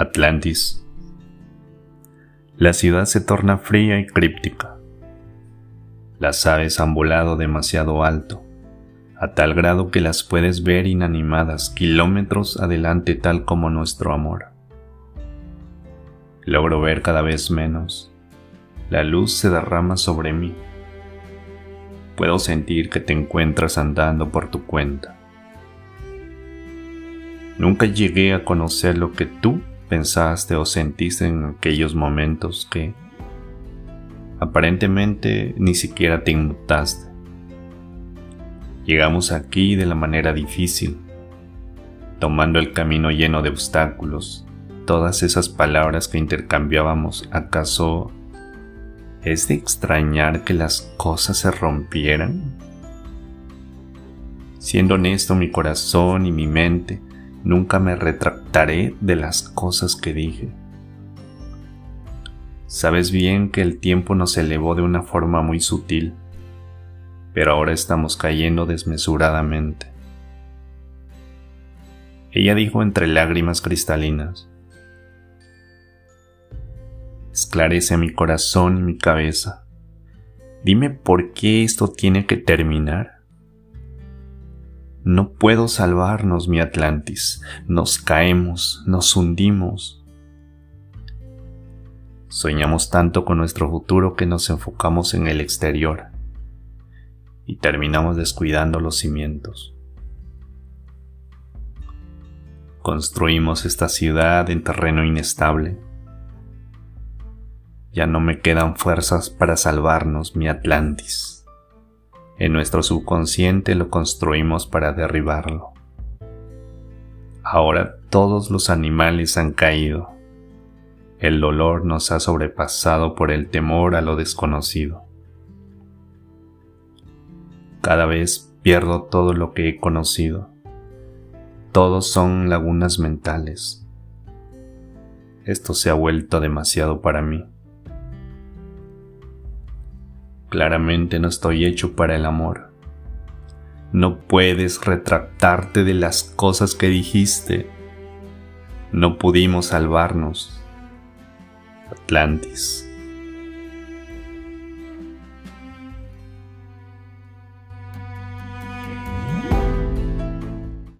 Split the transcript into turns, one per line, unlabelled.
Atlantis. La ciudad se torna fría y críptica. Las aves han volado demasiado alto, a tal grado que las puedes ver inanimadas kilómetros adelante tal como nuestro amor. Logro ver cada vez menos. La luz se derrama sobre mí. Puedo sentir que te encuentras andando por tu cuenta. Nunca llegué a conocer lo que tú pensaste o sentiste en aquellos momentos que aparentemente ni siquiera te inmutaste. Llegamos aquí de la manera difícil, tomando el camino lleno de obstáculos. Todas esas palabras que intercambiábamos, ¿acaso es de extrañar que las cosas se rompieran? Siendo honesto, mi corazón y mi mente Nunca me retractaré de las cosas que dije. Sabes bien que el tiempo nos elevó de una forma muy sutil, pero ahora estamos cayendo desmesuradamente. Ella dijo entre lágrimas cristalinas, Esclarece mi corazón y mi cabeza. Dime por qué esto tiene que terminar. No puedo salvarnos, mi Atlantis. Nos caemos, nos hundimos. Soñamos tanto con nuestro futuro que nos enfocamos en el exterior y terminamos descuidando los cimientos. Construimos esta ciudad en terreno inestable. Ya no me quedan fuerzas para salvarnos, mi Atlantis. En nuestro subconsciente lo construimos para derribarlo. Ahora todos los animales han caído. El dolor nos ha sobrepasado por el temor a lo desconocido. Cada vez pierdo todo lo que he conocido. Todos son lagunas mentales. Esto se ha vuelto demasiado para mí. Claramente no estoy hecho para el amor. No puedes retractarte de las cosas que dijiste. No pudimos salvarnos. Atlantis.